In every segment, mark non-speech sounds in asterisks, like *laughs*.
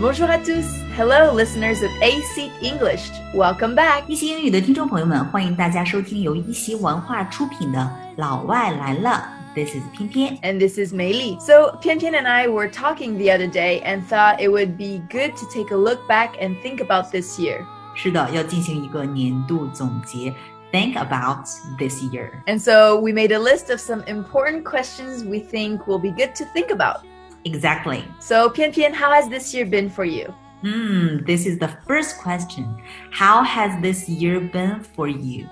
Bonjour à tous. Hello, listeners of AC English. Welcome back. 一席英语的听众朋友们，欢迎大家收听由一席文化出品的《老外来了》。This is 偏偏 And this is Mei Li. So, Pian Pian and I were talking the other day and thought it would be good to take a look back and think about this year. 是的，要进行一个年度总结。Think about this year. And so, we made a list of some important questions we think will be good to think about. Exactly. So, Pian Pian, how has this year been for you? Hmm, this is the first question. How has this year been for you?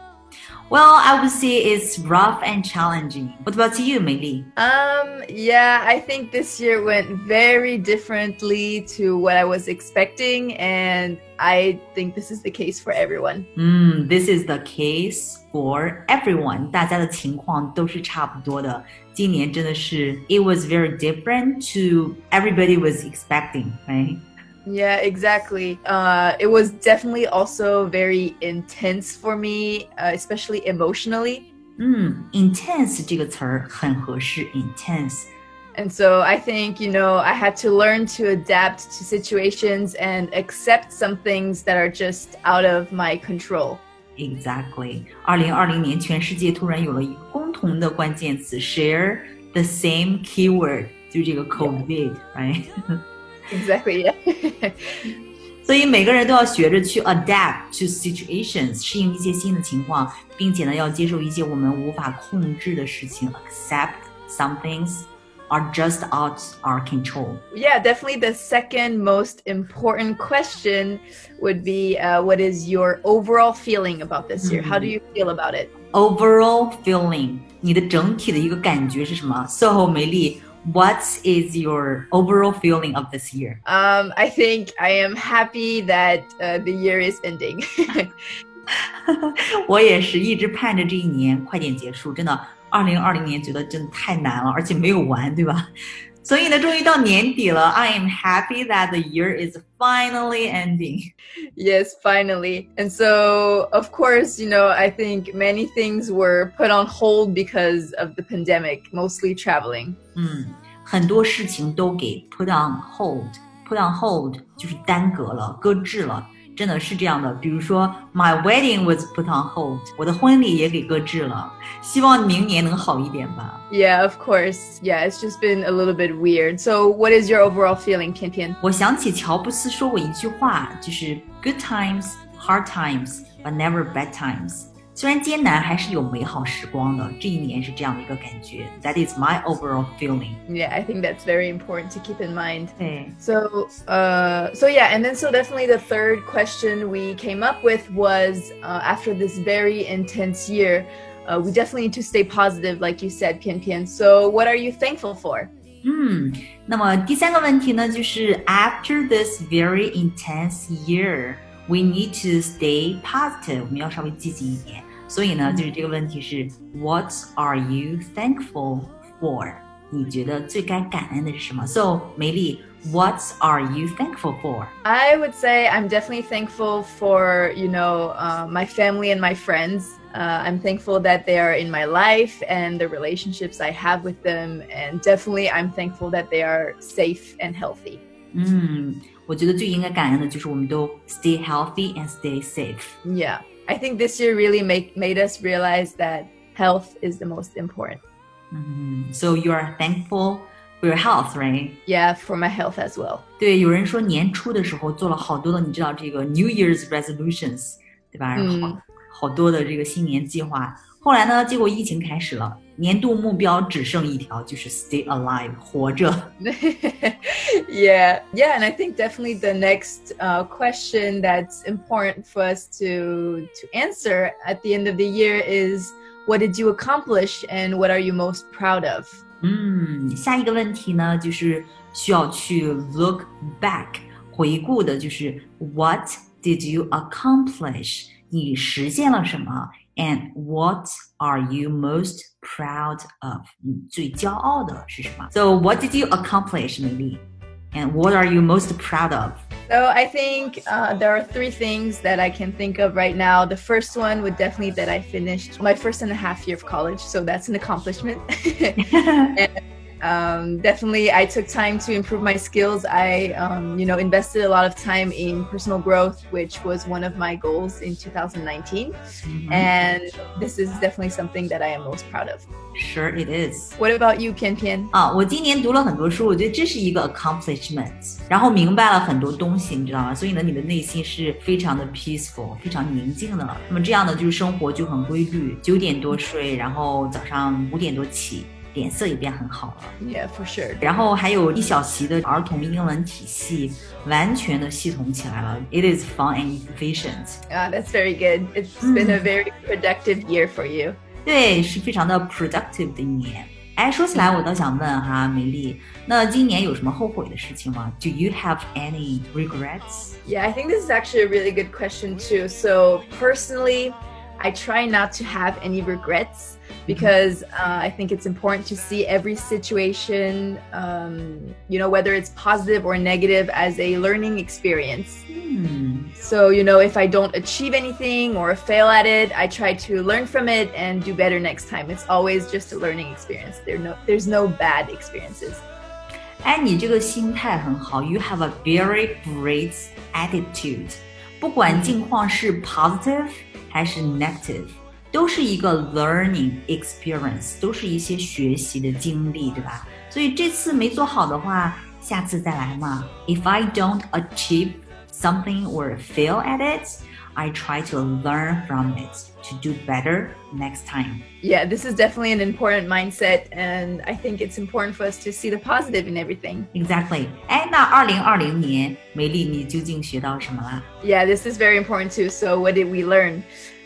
Well, I would say it's rough and challenging. What about you, Meili? Um, yeah, I think this year went very differently to what I was expecting, and I think this is the case for everyone. Hmm, this is the case for everyone. 大家的情况都是差不多的。今年真的是 it was very different to everybody was expecting, right? Yeah, exactly. Uh, it was definitely also very intense for me, uh, especially emotionally. 嗯，intense 这个词儿很合适，intense。 And so I think, you know, I had to learn to adapt to situations and accept some things that are just out of my control. Exactly，二零二零年全世界突然有了一个共同的关键词，share the same keyword，就是这个 COVID，right？ Exactly, yeah. *laughs* 所以每个人都要学着去 adapt to situations，适应一些新的情况，并且呢，要接受一些我们无法控制的事情，accept some things are just out our control。 yeah, definitely the second most important question would be uh, what is your overall feeling about this year? How do you feel about it? Overall feeling，你的整体的一个感觉是什么？SOHO 美丽 ，What is your overall feeling of this year？ Um, I think I am happy that uh, the year is ending. *laughs* 我也是一直盼着这一年快点结束，真的，二零二零年觉得真的太难了，而且没有完，对吧？ 所以呢，终于到年底了，I am happy that the year is finally ending。 yes, finally. And so, of course, you know, I think many things were put on hold because of the pandemic, mostly traveling. 嗯，很多事情都给 put on hold，put on hold 就是耽搁了，搁置了。 真的是这样的。比如说，My wedding was put on hold，我的婚礼也给搁置了。希望明年能好一点吧。Yeah, of course. Yeah, it's just been a little bit weird. So, what is your overall feeling, 翩翩？我想起乔布斯说过一句话，就是 Good times, hard times, but never bad times。虽然艰难，还是有美好时光的。这一年是这样的一个感觉。That is my overall feeling。 Yeah, I think that's very important to keep in mind. 对， So, uh, so yeah, and then so definitely the third question we came up with was uh, after this very intense year, uh, we definitely need to stay positive, like you said, Pian Pian. So, what are you thankful for? 嗯，那么第三个问题呢，就是 after this very intense year, we need to stay positive，我们要稍微积极一点。所以呢，就是这个问题是 What are you thankful for？你觉得最该感恩的是什么？So 梅莉，What are you thankful for? I would say I'm definitely thankful for you know uh, my family and my friends. Uh, I'm thankful that they are in my life and the relationships I have with them, and definitely I'm thankful that they are safe and healthy. 嗯。Mm. 我觉得最应该感恩的就是我们都 stay healthy and stay safe。 Yeah. I think this year really make, made us realize that health is the most important. 嗯，So you are thankful for your health, right？ Yeah, for my health as well. 对，有人说年初的时候做了好多的，你知道这个 New Year's resolutions，对吧？然后 好、嗯好多的这个新年计划。后来呢，结果疫情开始了，年度目标只剩一条，就是 stay alive，活着。 yeah, *laughs* yeah, and I think definitely the next uh, question that's important for us to to answer at the end of the year is what did you accomplish and what are you most proud of? 嗯，下一个问题呢，就是需要去 look back 回顾的，就是 What did you accomplish？ 你实现了什么？And what are you most proud of？你最骄傲的是什么？So what did you accomplish, maybe? And what are you most proud of? So I think uh, there are three things that I can think of right now. The first one would definitely that I finished my first and a half year of college, so that's an accomplishment. *laughs* and Um, definitely, I took time to improve my skills. I, um, you know, invested a lot of time in personal growth, which was one of my goals in 2019. And this is definitely something that I am most proud of. Sure, it is. What about you, Pian Pian? 啊，我今年读了很多书，我觉得这是一个 accomplishment，然后明白了很多东西，你知道吗？所以呢，你的内心是非常的 peaceful，非常宁静的。那么这样呢，就是生活就很规律，九点多睡，然后早上五点多起， 脸色也变很好了。Yeah, for sure. sure。然后还有一小旗的儿童英文体系完全的系统起来了。It is fun and efficient. Ah,、oh, that's very good. It's mm. been a very productive year for you. 对，是非常的 productive 的一年。哎，说起来，我倒想问哈，梅莉，那今年有什么后悔的事情吗？Do you have any regrets? Yeah, I think this is actually a really good question too. So personally. I try not to have any regrets because uh, I think it's important to see every situation, um, you know, whether it's positive or negative, as a learning experience. 嗯， So, you know, if I don't achieve anything or fail at it, I try to learn from it and do better next time. It's always just a learning experience. There no, there's no bad experiences. 哎，你这个心态很好，You have a very great attitude。 不管境况是 positive 还是 negative，都是一个 learning experience，都是一些学习的经历，对吧？所以这次没做好的话，下次再来嘛。If I don't achieve something or fail at it, I try to learn from it to do better next time. Yeah, this is definitely an important mindset, and I think it's important for us to see the positive in everything. Exactly。哎，那二零二零年，美丽，你究竟学到什么啦？ Yeah, this is very important too. So, what did we learn?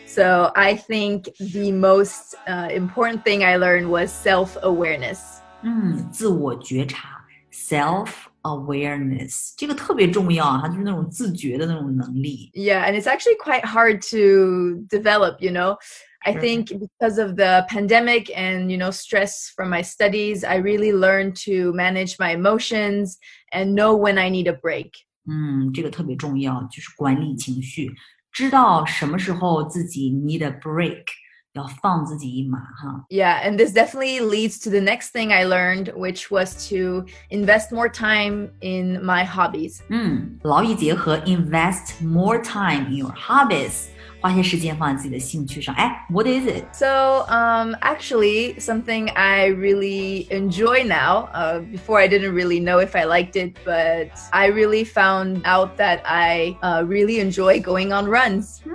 So, I think the most uh, important thing I learned was self awareness. 嗯，自我觉察 （self awareness） 这个特别重要啊，它就是那种自觉的那种能力。 Yeah, and it's actually quite hard to develop, you know. I Sure. think because of the pandemic and, you know, stress from my studies, I really learned to manage my emotions and know when I need a break. 嗯，这个特别重要，就是管理情绪，知道什么时候自己 need a break， 要放自己一马哈。 Yeah, and this definitely leads to the next thing I learned, which was to invest more time in my hobbies. 嗯，劳逸结合，invest more time in your hobbies，花些时间放在自己的兴趣上。哎，what is it？ So, um, actually, something I really enjoy now. Uh, before, I didn't really know if I liked it, but I really found out that I uh, really enjoy going on runs. 嗯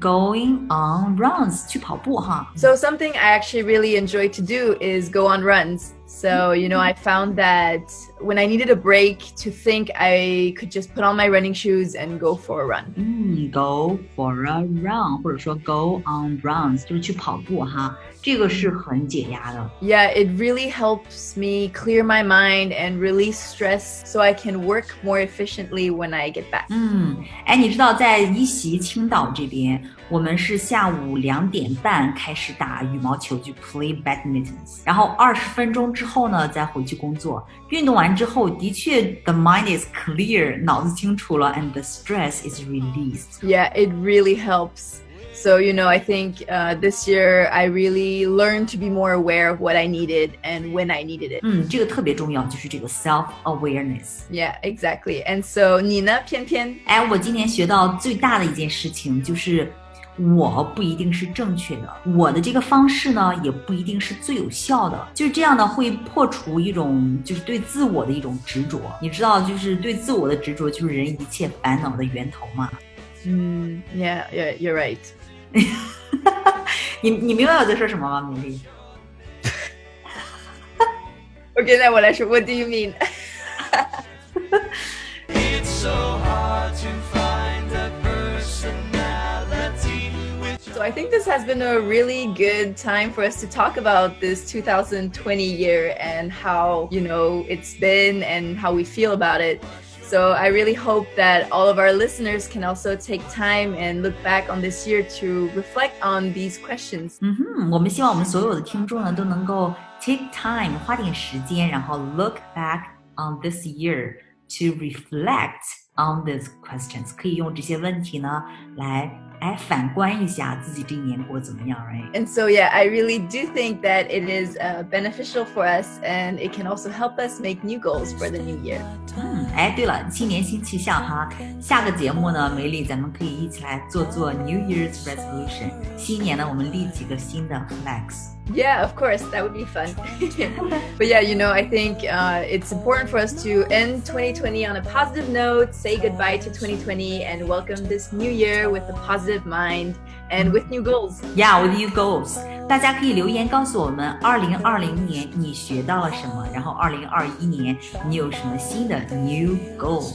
，going on runs，去跑步哈。 So, something I actually really enjoy to do is go on runs. So, you know, I found that when I needed a break to think, I could just put on my running shoes and go for a run. 嗯，go for a run，或者说 go on runs，就是去跑步哈，这个是很解压的。 Yeah, it really helps me clear my mind and release stress so I can work more efficiently when I get back. 嗯，哎，你知道在一席青岛这边，我们是下午两点半开始打羽毛球，就 play badminton，然后二十分钟之后呢，再回去工作。运动完 之后，的确 the mind is clear，脑子清楚了，and the stress is released。 Yeah, it really helps. So, you know, I think uh, this year I really learned to be more aware of what I needed and when I needed it. 嗯，这个特别重要，就是这个 self awareness。 Yeah, exactly. And so, Nina Pian Pian, 哎，我今年学到最大的一件事情就是， 我不一定是正确的，我的这个方式呢，也不一定是最有效的。就是这样呢，会破除一种就是对自我的一种执着。你知道，就是对自我的执着，就是人一切烦恼的源头嘛。mm, yeah, yeah, you're right. *laughs* 你你明白我在说什么吗，米粒？Okay, now what, I should, what do you mean? So I think this has been a really good time for us to talk about this 2020 year and how, you know, it's been and how we feel about it. So I really hope that all of our listeners can also take time and look back on this year to reflect on these questions. 嗯哼，我们希望我们所有的听众呢都能够 take time 花点时间，然后 look back on this year to reflect on these questions，可以用这些问题呢来 哎，反观一下自己这一年过得怎么样，right？And so, yeah, I really do think that it is uh, beneficial for us and it can also help us make new goals for the new year. 嗯，哎，对了，新年新气象哈，下个节目呢，美丽咱们可以一起来做做 New Year's resolution。新年呢，我们立几个新的 flags。Yeah, of course, that would be fun. *laughs* but yeah, you know, I think uh, it's important for us to end 2020 on a positive note, say goodbye to 2020, and welcome this new year with a positive mind and with new goals. Yeah, with new goals，大家可以留言告诉我们，二零二零年你学到了什么，然后二零二一年你有什么新的 new goals。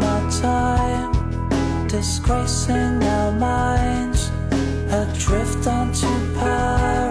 disgracing our minds, adrift onto parallel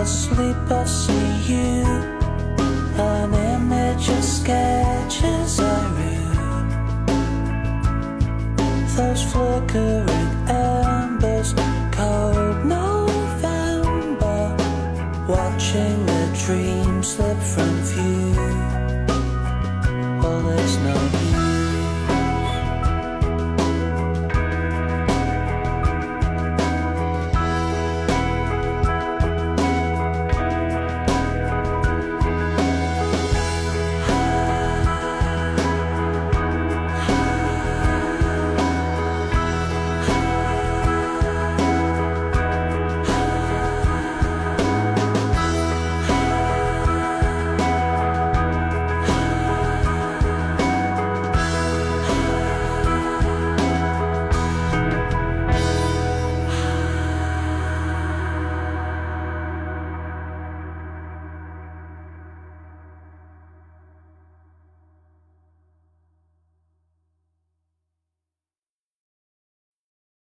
Asleep, I see you. An image of sketches I read. Those flickering